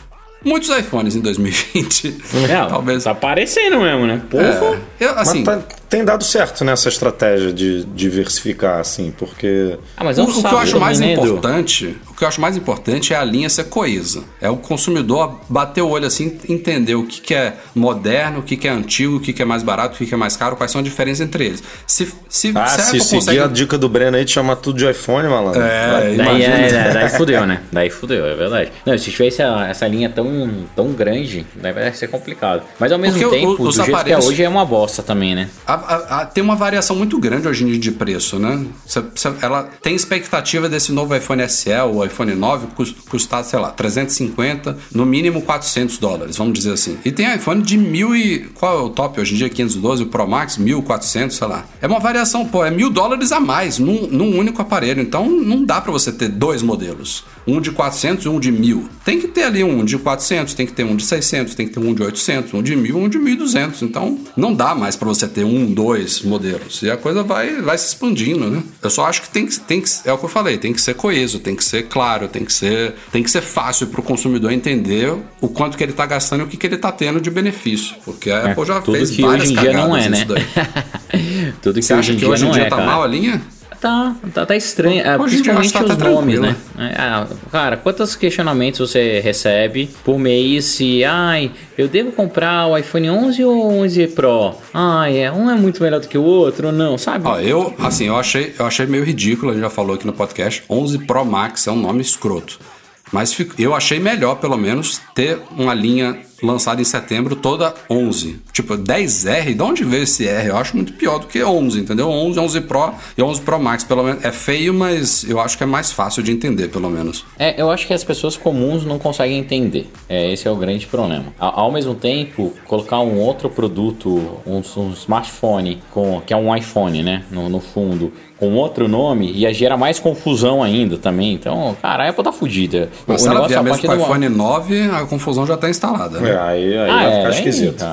muitos iPhones em 2020. É, Talvez. Tá aparecendo mesmo, né? Porra. É, eu, assim, Mas tá- tem dado certo nessa estratégia de diversificar, assim, porque. Ah, mas o, é um o que eu acho mais né, Edu? importante, o que eu acho mais importante é a linha ser coesa. É o consumidor bater o olho assim, entender o que, que é moderno, o que, que é antigo, o que, que é mais barato, o que, que é mais caro, quais são as diferenças entre eles. Se, se, Ah, se a se Apple seguir consegue- a dica do Breno aí de chamar tudo de iPhone, malandro. É, Vai- Daí, imagina. é, é, daí fudeu, né? Daí fudeu, é verdade. Não, se tivesse essa, essa linha tão, tão grande, daí vai ser complicado. Mas ao mesmo Porque o- tempo, os do jeito aparelhos- que é hoje, é uma bosta também, né? A- a- tem uma variação muito grande hoje em dia de preço, né? Cê- cê- ela tem expectativa desse novo iPhone SE ou iPhone 9 cus- custar, sei lá, 350, no mínimo 400 dólares, vamos dizer assim. E tem iPhone de mil e... Qual é o top hoje em dia? 512, o Pro Max, 1400, sei lá. É uma variação, pô, é mil dólares a mais num, num único aparelho. Então não dá pra você ter dois modelos. Um de 400 e um de 1000. Tem que ter ali um de 400, tem que ter um de 600, tem que ter um de 800, um de 1000, um de 1200. Então não dá mais pra você ter um, dois modelos. E a coisa vai, vai se expandindo, né? Eu só acho que tem que, tem que é o que eu falei, tem que ser coeso, tem que ser claro, tem que ser, tem que ser fácil pro consumidor entender o quanto que ele tá gastando e o que, que ele tá tendo de benefício. Porque a Apple já É, Tudo fez que várias hoje em dia não é, né? Tudo que Você hoje acha que dia hoje em dia é, tá mal a linha? Tá, tá, tá estranho. É, principalmente tá os nomes, né? É, ah, cara, quantos questionamentos você recebe por mês se, ai, eu devo comprar o iPhone 11 ou 11 Pro? Ai, é, um é muito melhor do que o outro, não, sabe? Ó, eu, assim, eu achei, eu achei meio ridículo, a gente já falou aqui no podcast. 11 Pro Max é um nome escroto. Mas eu achei melhor, pelo menos, ter uma linha lançado em setembro, toda 11. Tipo, 10R, de onde veio esse R? Eu acho muito pior do que 11, entendeu? 11, 11 Pro e 11 Pro Max, pelo menos. É feio, mas eu acho que é mais fácil de entender, pelo menos. É, eu acho que as pessoas comuns não conseguem entender. É, esse é o grande problema. A- Ao mesmo tempo, colocar um outro produto, um, um smartphone, com, que é um iPhone, né? No, no fundo, com outro nome, ia gerar mais confusão ainda também. Então, cara, a Apple tá fudida. Mas O se ela vier a mesmo com o do iPhone 9, a confusão já tá instalada. né? É, aí, aí Ah, vai é, ficar é, esquisito.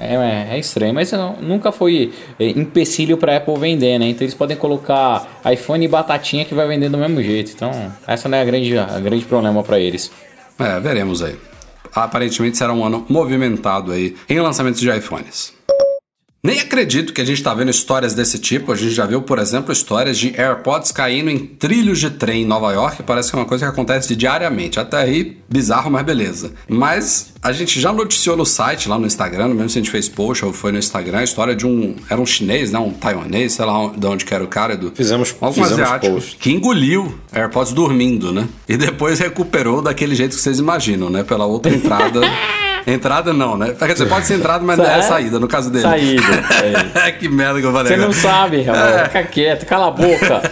É, é, é estranho, mas não- nunca foi é, empecilho pra Apple vender, né? Então eles podem colocar iPhone e batatinha que vai vender do mesmo jeito. Então, essa não é a grande, a grande problema pra eles. É, veremos aí. Aparentemente será um ano movimentado aí em lançamentos de iPhones. Nem acredito que a gente tá vendo histórias desse tipo. A gente já viu, por exemplo, histórias de AirPods caindo em trilhos de trem em Nova York. Parece que é uma coisa que acontece diariamente. Até aí, bizarro, mas beleza. Mas a gente já noticiou no site, lá no Instagram, mesmo se a gente fez post ou foi no Instagram, a história de um. Era um chinês, né? Um taiwanês, sei lá de onde que era o cara. Do, Fizemos- algum fizemos asiático, post. que engoliu AirPods dormindo, né? E depois recuperou daquele jeito que vocês imaginam, né? Pela outra entrada. entrada não, né? Quer dizer, pode ser entrada, mas não é É. saída, no caso dele. Saída, saída. que merda que eu falei Você não sabe. É. Fica quieto, cala a boca.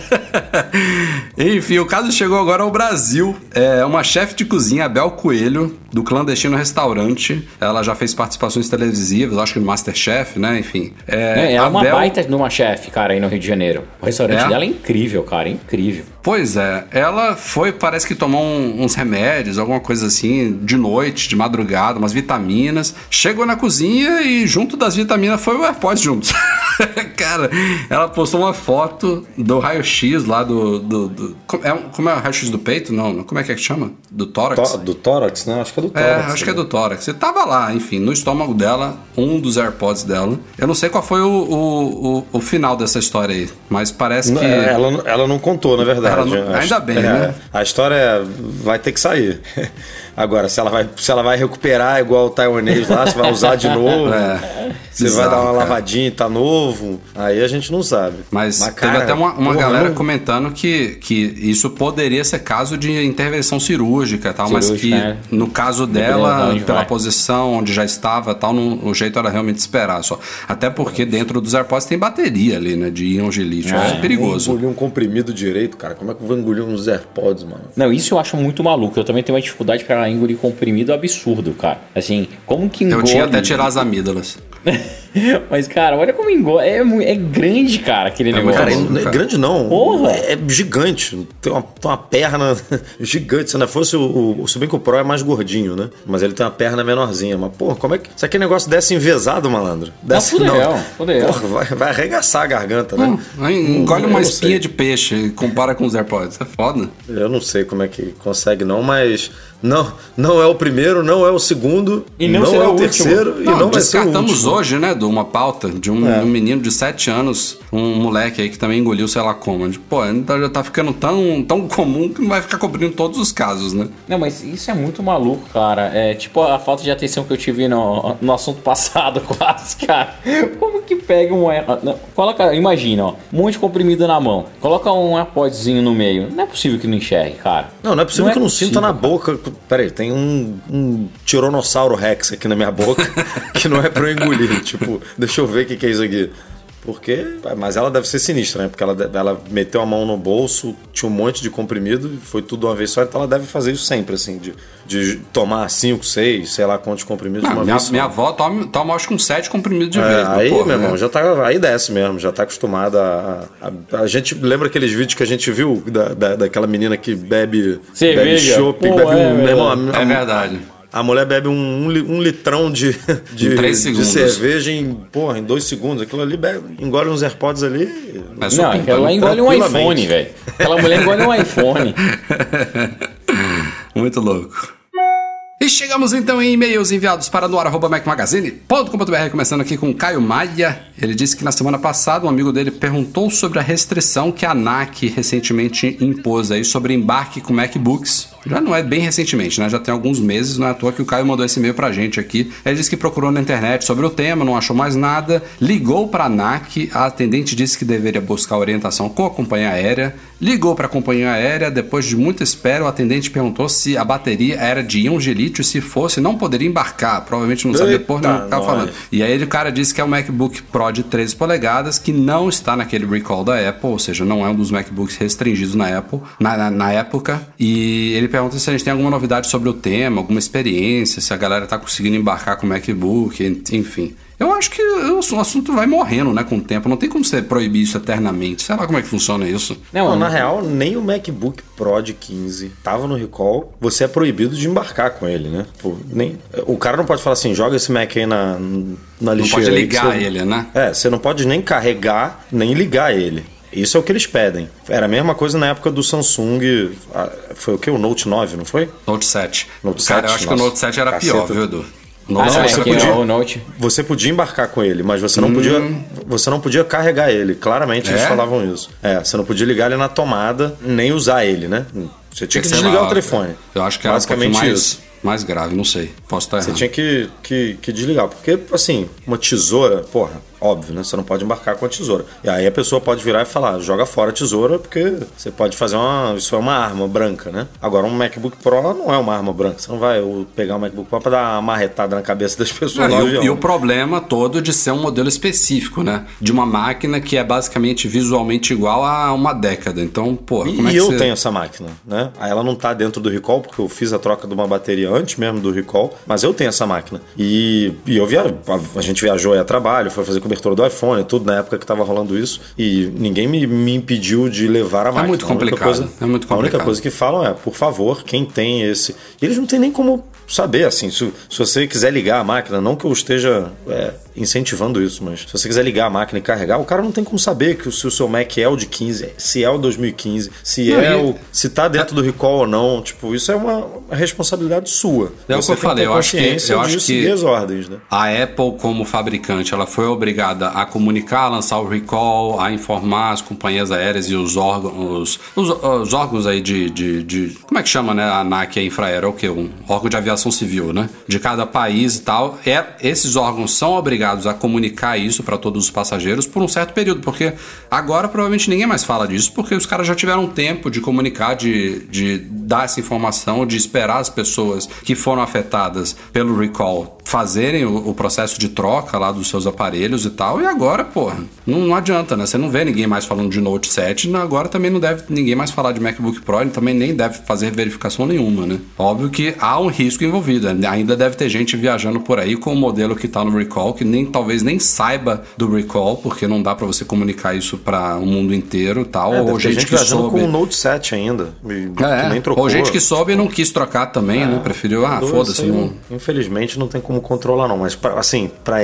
Enfim, o caso chegou agora ao Brasil. É uma chefe de cozinha, Abel Coelho, do Clandestino Restaurante. Ela já fez participações televisivas, acho que no Masterchef, né? Enfim. É, ela é uma Abel- baita de uma chefe, cara, aí no Rio de Janeiro. O restaurante É? dela é incrível, cara, incrível. Pois é, ela foi, parece que tomou um- uns remédios, alguma coisa assim, de noite, de madrugada, umas vitaminas. Chegou na cozinha e junto das vitaminas foi o AirPods juntos. Cara, ela postou uma foto do raio-x lá do. do, do- como, é, como é o raio-x do peito? Não, como é que é que chama? Do tórax? Tó- do tórax, né? Acho que é do É, tórax. acho que é do tórax. Você tava lá, enfim, no estômago dela, um dos AirPods dela. Eu não sei qual foi o, o, o, o final dessa história aí, mas parece que. É, Ela, não- ela não contou, na verdade. Ela não- A- ainda bem, é, né? A história vai ter que sair. Agora, se ela vai, se ela vai recuperar igual o taiwanês lá, se vai usar de novo, É, se bizarro, vai dar uma cara. lavadinha e tá novo, aí a gente não sabe. Mas, cara, teve até uma, uma porra, galera não- comentando que, que isso poderia ser caso de intervenção cirúrgica e tal, mas que Cirúrgica, né? no caso dela, pela vai. posição onde já estava tal, não- o jeito era realmente esperar só. Até porque dentro dos AirPods tem bateria ali, né? De íon de lítio. É é. perigoso. Engolir um comprimido direito, cara. Como é que eu vou engolir uns AirPods, mano? Não, isso eu acho muito maluco. Eu também tenho uma dificuldade pra engolir comprimido absurdo, cara. Assim, como que engole... Eu tinha até tirar as amígdalas. Mas, cara, olha como engole. É, é grande, cara, aquele É negócio. Cara, não é cara. grande não. Porra. É gigante. Tem uma, tem uma perna gigante. Se não fosse o, o. Se bem que o Pro é mais gordinho, né? Mas ele tem uma perna menorzinha. Mas, porra, como é que. Se aquele negócio desse envesado, malandro? Desce, fudeu, fudeu. Porra, vai, vai arregaçar a garganta, né? Aí Engole Eu uma não espinha sei. de peixe e compara com os AirPods. É foda. Eu não sei como é que consegue, não, mas. Não, não é o primeiro, não é o segundo, E não não será é o o terceiro e não vai ser o descartamos último. hoje, né, uma pauta de um, É. um menino de 7 anos, um moleque aí que também engoliu sei lá como. De, Pô, ainda já tá ficando tão, tão comum que não vai ficar cobrindo todos os casos, né? Não, mas isso é muito maluco, cara. É tipo a falta de atenção que eu tive no, no assunto passado, quase, cara. Como que pega um. Não, Coloca, imagina, ó, um monte de comprimido na mão. Coloca um AirPodzinho no meio. Não é possível que não enxergue, cara. Não, não é possível Não é que eu não possível, sinta na boca. Peraí, tem um, um tiranossauro rex aqui na minha boca que não é pra eu engolir. tipo, deixa eu ver o que, que é isso aqui. Porque. Mas ela deve ser sinistra, né? Porque ela, ela meteu a mão no bolso, tinha um monte de comprimido, foi tudo uma vez só, então ela deve fazer isso sempre, assim, de, de tomar 5, 6, sei lá quantos comprimidos Não, uma minha, vez só. minha avó toma, toma acho que uns 7 comprimidos de É, vez. mas, aí, porra, meu irmão, né? já tá, aí desce mesmo, já tá acostumada a, a, a gente lembra aqueles vídeos que a gente viu da, da, daquela menina que bebe, bebe Cerveja. chopp, Pô, bebe é, um, meu irmão, É verdade. A mulher bebe um, um, li- um litrão de, de, de cerveja em, porra, em dois segundos. Aquilo ali bebe, engole uns AirPods ali. Não, pintar, ela né? engole um iPhone, velho. Aquela mulher engole um iPhone. Muito louco. Chegamos então em e-mails enviados para noar.macmagazine.com.br, começando aqui com Caio Maia. Ele disse que na semana passada um amigo dele perguntou sobre a restrição que a ANAC recentemente impôs aí sobre embarque com MacBooks Já não é bem recentemente, né? Já tem alguns meses, não é à toa que o Caio mandou esse e-mail pra gente aqui. Ele disse que procurou na internet sobre o tema, não achou mais nada, ligou pra ANAC, a atendente disse que deveria buscar orientação com a companhia aérea, ligou pra companhia aérea, depois de muita espera, o atendente perguntou se a bateria era de íon de lítio e se fosse, não poderia embarcar. Provavelmente não sabia por não tava nós. falando. E aí o cara disse que é um MacBook Pro de 13 polegadas que não está naquele recall da Apple, ou seja, não é um dos MacBooks restringidos na Apple, na, na, na época. E ele pergunta se a gente tem alguma novidade sobre o tema, alguma experiência, se a galera tá conseguindo embarcar com o MacBook, en- enfim. Eu acho que o assunto vai morrendo, né, com o tempo. Não tem como você proibir isso eternamente. Sei lá como é que funciona isso. Não, Não, na real, nem o MacBook Pro de 15 tava no recall. Você é proibido de embarcar com ele, né? Pô, nem, o cara não pode falar assim, joga esse Mac aí na, na Não lixeira. pode aí que ligar você- ele, né? É, você não pode nem carregar, nem ligar ele. Isso é o que eles pedem. Era a mesma coisa na época do Samsung. Foi o que? O Note 9, não foi? Note 7. Note Cara, 7, eu acho que nossa, o Note 7 era caceta. pior, viu, Edu? Ah, Note não, 7 esse você podia... é o Note. Você podia embarcar com ele, mas você não podia. Você não podia carregar ele. Claramente eles É? falavam isso. É, você não podia ligar ele na tomada, nem usar ele, né? Você tinha que Sei desligar lá, o telefone. Eu acho que era um Basicamente pouquinho mais, isso. mais grave, não sei. Posso estar Você errado. tinha que, que, que desligar. Porque, assim, uma tesoura, porra, óbvio, né? Você não pode embarcar com a tesoura. E aí a pessoa pode virar e falar, joga fora a tesoura, porque você pode fazer uma. Isso é uma arma branca, né? Agora, um MacBook Pro não é uma arma branca. Você não vai pegar um MacBook Pro pra dar uma marretada na cabeça das pessoas Não, e, o, e o problema todo de ser um modelo específico, né? De uma máquina que é basicamente visualmente igual a uma década. Então, pô, E, como é e que eu você... tenho essa máquina, né? Ela não tá dentro do recall, porque eu fiz a troca de uma bateria antes mesmo do recall, mas eu tenho essa máquina. E, e eu via, a, gente viajou aí a trabalho, foi fazer cobertura do iPhone, tudo na época que tava rolando isso, e ninguém me, me impediu de levar a máquina. muito complicado, coisa- é muito A única complicado. coisa que falam é, por favor, quem tem esse. Eles não tem nem como saber, assim, se, se você quiser ligar a máquina, não que eu esteja é, incentivando isso, mas se você quiser ligar a máquina e carregar, o cara não tem como saber que o- se o seu Mac é o de 15, se é o 2015, se Não, é o. se tá dentro do recall ou não. Tipo, isso é uma, responsabilidade sua. É o que eu falei, eu acho que- eu acho que- as ordens, né? A Apple, como fabricante, ela foi obrigada a comunicar, a lançar o recall, a informar as companhias aéreas e os órgãos, os, os órgãos aí de, de, de- como é que chama, né? A ANAC, a Infraero, é o quê? Um órgão de aviação civil, né? De cada país e tal. É, esses órgãos são obrigados a comunicar isso para todos os passageiros por um certo período, porque agora provavelmente ninguém mais fala disso, porque os caras já tiveram tempo de comunicar, de, de dar essa informação, de esperar as pessoas que foram afetadas pelo recall fazerem o, o processo de troca lá dos seus aparelhos e tal. E agora, porra, não, não adianta, né? Você não vê ninguém mais falando de Note 7, né? agora também não deve ninguém mais falar de MacBook Pro, ele também nem deve fazer verificação nenhuma, né? Óbvio que há um risco envolvido. Ainda deve ter gente viajando por aí com o modelo que tá no recall, que nem talvez nem saiba do recall, porque não dá pra você comunicar isso para o mundo inteiro e tal. É, ou gente, gente que viajando soube. com o Note 7 ainda. É, nem trocou. ou gente que soube e não quis trocar também, né? Preferiu, ah, foda-se, não. Infelizmente não tem como controlar não, mas pra- assim, pra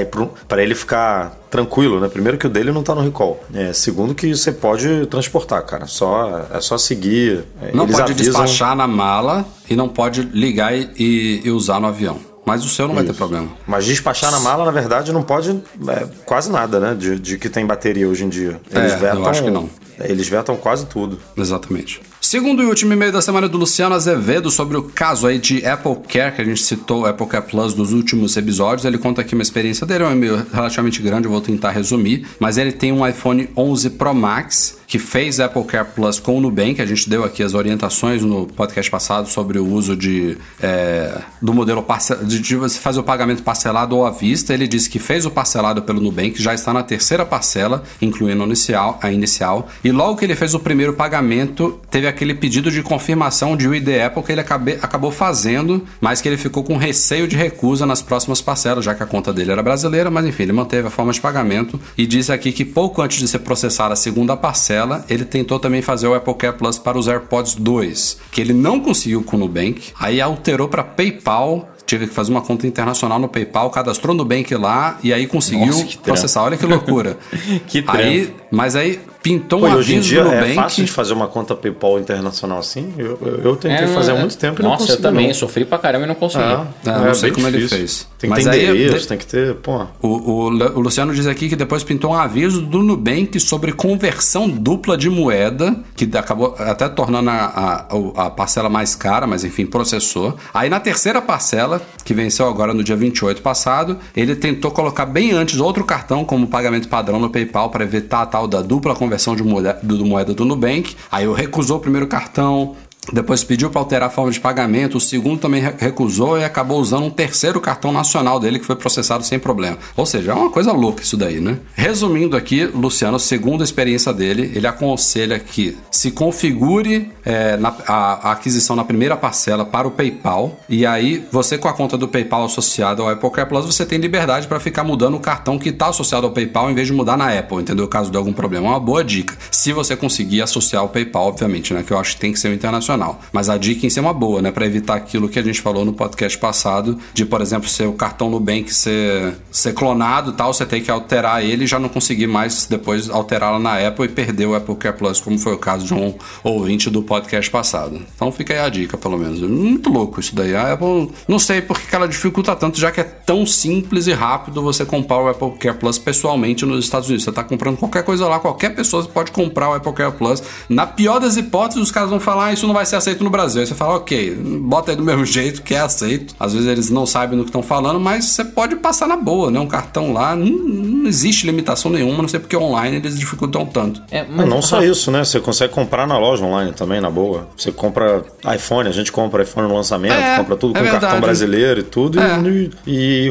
ele ficar tranquilo, né? Primeiro que o dele não tá no recall. É, segundo que você pode transportar, cara. Só é só seguir. é, Não eles pode avisam- despachar na mala e não pode ligar e, e- e usar no avião. Mas o seu não vai ter problema. Mas despachar na mala, na verdade, não pode é, quase nada, né? De, de que tem bateria hoje em dia. Eles É, eu vetam. acho que não. Eles vetam quase tudo. Exatamente. Segundo e último e-mail da semana do Luciano Azevedo sobre o caso aí de Apple Care, que a gente citou, Apple Care Plus, dos últimos episódios. Ele conta aqui uma experiência dele, é um e-mail relativamente grande, eu vou tentar resumir. Mas ele tem um iPhone 11 Pro Max, que fez Apple Care Plus com o Nubank. A gente deu aqui as orientações no podcast passado sobre o uso de, é, do modelo de, você fazer o pagamento parcelado ou à vista. Ele disse que fez o parcelado pelo Nubank, já está na terceira parcela, incluindo a inicial, a inicial. E logo que ele fez o primeiro pagamento, teve aquele pedido de confirmação de ID Apple que ele acabe, acabou fazendo, mas que ele ficou com receio de recusa nas próximas parcelas, já que a conta dele era brasileira, mas enfim, ele manteve a forma de pagamento e diz aqui que pouco antes de ser processada a segunda parcela, ele tentou também fazer o Apple Care Plus para os AirPods 2, que ele não conseguiu com o Nubank, aí alterou para PayPal tive que fazer uma conta internacional no PayPal, cadastrou no Nubank lá e aí conseguiu Nossa, trampo. processar. Olha que loucura. Que aí, mas aí pintou um Pô, e hoje em aviso dia no é fácil de fazer uma conta PayPal internacional assim? Eu, eu, eu tentei É, fazer há é. muito tempo e não Nossa, consegui. eu também, não. sofri pra caramba e não consegui. Ah, É, eu não sei como ele difícil. fez. Tem que Mas ter aí, endereço, de- tem que ter, pô. O, o o Luciano diz aqui que depois pintou um aviso do Nubank sobre conversão dupla de moeda, que acabou até tornando a, a, a parcela mais cara, mas enfim, processou. Aí na terceira parcela, que venceu agora no dia 28 passado, ele tentou colocar bem antes outro cartão como pagamento padrão no PayPal para evitar a tal da dupla conversão de moeda do moeda do Nubank. Aí eu recusou o primeiro cartão, depois pediu para alterar a forma de pagamento, o segundo também re- recusou e acabou usando um terceiro cartão nacional dele que foi processado sem problema. Ou seja, é uma coisa louca isso daí, né? Resumindo aqui, Luciano, segundo a experiência dele, ele aconselha que se configure é, na- a, a aquisição na primeira parcela para o PayPal e aí você com a conta do PayPal associada ao Apple Care Plus, você tem liberdade para ficar mudando o cartão que está associado ao PayPal em vez de mudar na Apple, entendeu? Caso de algum problema. É uma boa dica. Se você conseguir associar o PayPal, obviamente, né? Que eu acho que tem que ser o internacional. Mas a dica em é uma boa, né? Para evitar aquilo que a gente falou no podcast passado, de, por exemplo, ser o cartão Nubank ser, ser clonado tal, você tem que alterar ele e já não conseguir mais depois alterá-lo na Apple e perder o Apple Care Plus, como foi o caso de um ouvinte do podcast passado. Então fica aí a dica, pelo menos. Muito louco isso daí. A Apple, não sei por que ela dificulta tanto, já que é tão simples e rápido você comprar o Apple Care Plus pessoalmente nos Estados Unidos. Você tá comprando qualquer coisa lá, qualquer pessoa pode comprar o Apple Care Plus. Na pior das hipóteses, os caras vão falar, ah, isso não vai ser aceito no Brasil. Aí você fala, ok, bota aí do mesmo jeito que é aceito. Às vezes eles não sabem do que estão falando, mas você pode passar na boa, né? Um cartão lá, não, não existe limitação nenhuma, não sei porque online eles dificultam tanto. É, Não, não só isso, né? Você consegue comprar na loja online também, na boa. Você compra iPhone, a gente compra iPhone no lançamento, É, compra tudo é com verdade. cartão brasileiro e tudo. É. E, e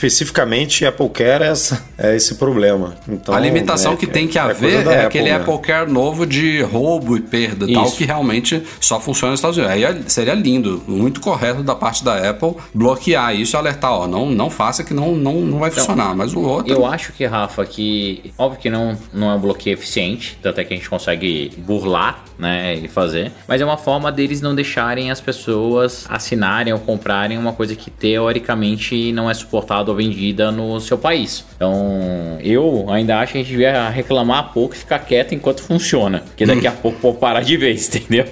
especificamente Apple Care é, essa, é esse problema. Então, a limitação é- que tem que é coisa haver é aquele mesmo. Apple Care novo de roubo e perda e tal, Isso. que realmente só funciona nos Estados Unidos. Aí é- seria lindo, muito correto da parte da Apple bloquear isso e alertar, ó, não, não faça que não, não, não vai funcionar. Mas o outro. Eu acho que, Rafa, que óbvio que não, não é um bloqueio eficiente, tanto é que a gente consegue burlar, né, e fazer, mas é uma forma deles não deixarem as pessoas assinarem ou comprarem uma coisa que teoricamente não é suportada ou vendida no seu país. Então, eu ainda acho que a gente devia reclamar pouco e ficar quieto enquanto funciona, porque daqui a pouco pode parar de vez, entendeu?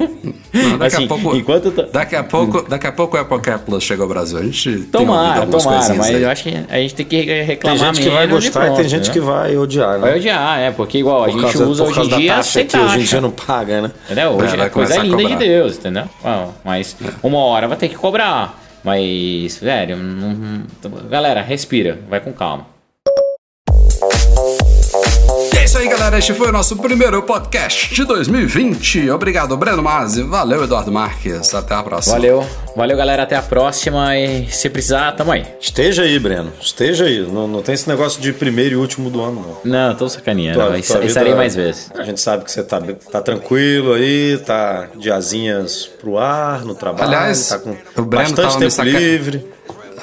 Não, daqui, Assim, a pouco, enquanto tá- daqui, a pouco, daqui a pouco o Apple Plus chega ao Brasil. A gente tem Tomara, tomara, mas aí. eu acho que a gente tem que Tem reclamar gente que vai gostar e tem gente né? que vai odiar, né? Vai odiar, é, porque igual a Por gente causa, usa por hoje em dia taxa sem que hoje em taxa. dia não paga, né? Entendeu? Hoje É, vai é coisa linda de. Deus, entendeu? Bom, mas uma hora vai ter que cobrar. Mas, velho, não- galera, respira, vai com calma. Isso aí, galera. Este foi o nosso primeiro podcast de 2020. Obrigado, Breno Mazzi. Valeu, Eduardo Marques. Até a próxima. Valeu, valeu, galera, até a próxima e se precisar, tamo aí. Esteja aí, Breno. Esteja aí. Não, não tem esse negócio de primeiro e último do ano, não. Não, tô sacaneando, Tua- mas tua vida- estarei mais vezes. A gente sabe que você tá, tá tranquilo aí, tá de asinhas pro ar, no trabalho, Aliás, tá com o Breno bastante tempo saca- livre.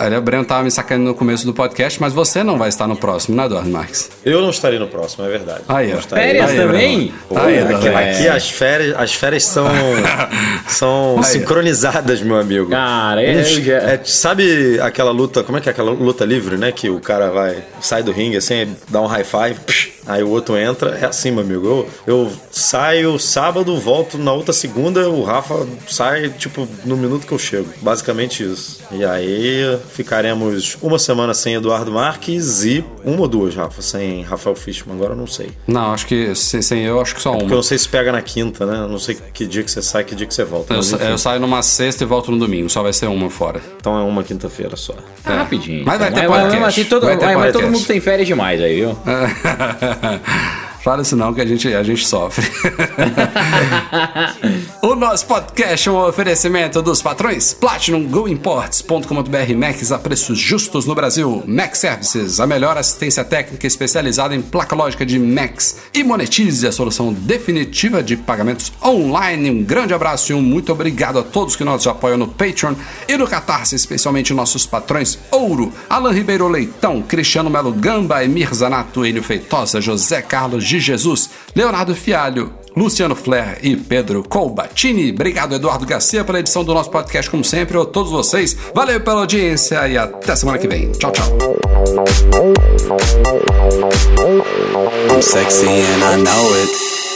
Olha, o Breno tava me sacando no começo do podcast, mas você não vai estar no próximo, né, Eduardo Marques? Eu não estarei no próximo, é verdade. Aí, ó. Férias Aí, também? Pô, Tá aí, aqui, aqui as férias, as férias são, são Aí. sincronizadas, meu amigo. Cara, Uns- já- é, sabe aquela luta, como é que é aquela luta livre, né? Que o cara vai, sai do ringue assim, dá um high five, psh, aí o outro entra, é assim, meu amigo. Eu, eu saio sábado, volto na outra segunda, o Rafa sai, tipo, no minuto que eu chego. Basicamente isso. E aí ficaremos uma semana sem Eduardo Marques e uma ou duas, Rafa, sem Rafael Fishman, agora eu não sei. Não, acho que sem, sem eu, acho que só Porque eu uma. não sei se pega na quinta, né? Eu não sei que dia que você sai, que dia que você volta. Eu, Mas, eu saio numa sexta e volto no domingo, só vai ser uma fora. então é uma quinta-feira só. Tá rapidinho. Mas vai ter mas, podcast. mesmo assim, todo, Vai ter mas- mas todo podcast. mundo tem férias demais aí, viu? 嗯 Fala isso não que a gente, a gente sofre. o nosso podcast é um oferecimento dos patrões Platinum Go Imports.com.br Macs a preços justos no Brasil. Mac Services, a melhor assistência técnica especializada em placa lógica de Macs. E monetize a solução definitiva de pagamentos online. Um grande abraço e um muito obrigado a todos que nos apoiam no Patreon e no Catarse, especialmente nossos patrões Ouro, Alan Ribeiro Leitão, Cristiano Melo Gamba, Emir Zanato, Enio Feitosa, José Carlos de Jesus, Leonardo Fialho, Luciano Flair e Pedro Colbatini. Obrigado, Eduardo Garcia, pela edição do nosso podcast, como sempre, a todos vocês. Valeu pela audiência e até semana que vem. Tchau, tchau. I'm sexy and I know it.